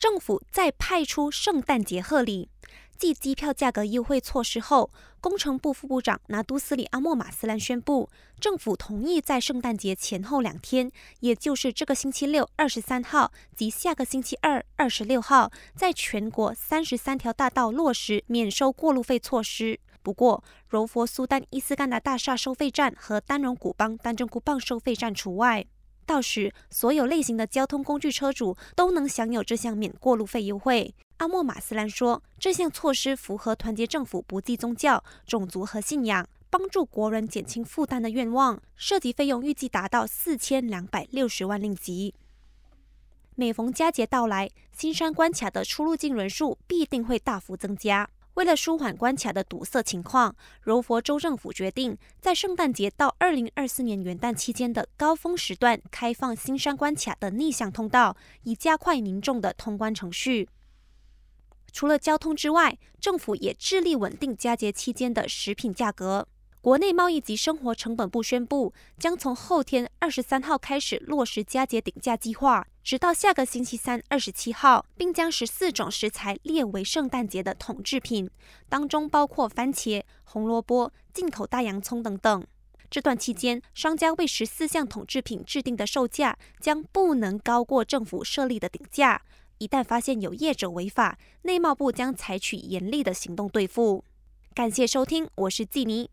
政府再派出圣诞节贺礼。继机票价格优惠措施后，工程部副部长拿督斯里阿莫马斯兰宣布，政府同意在圣诞节前后两天，也就是这个星期六二十三号及下个星期二二十六号，在全国三十三条大道落实免收过路费措施。不过，柔佛苏丹伊斯干达大厦收费站和丹绒古邦丹正古邦收费站除外。到时，所有类型的交通工具车主都能享有这项免过路费优惠。阿莫马斯兰说，这项措施符合团结政府不计宗教、种族和信仰，帮助国人减轻负担的愿望。涉及费用预计达到四千两百六十万令吉。每逢佳节到来，新山关卡的出入境人数必定会大幅增加。为了舒缓关卡的堵塞情况，柔佛州政府决定在圣诞节到二零二四年元旦期间的高峰时段开放新山关卡的逆向通道，以加快民众的通关程序。除了交通之外，政府也致力稳定佳节期间的食品价格。国内贸易及生活成本部宣布，将从后天二十三号开始落实佳节顶价计划，直到下个星期三二十七号，并将十四种食材列为圣诞节的统制品，当中包括番茄、红萝卜、进口大洋葱等等。这段期间，商家为十四项统制品制定的售价将不能高过政府设立的顶价。一旦发现有业者违法，内贸部将采取严厉的行动对付。感谢收听，我是季妮。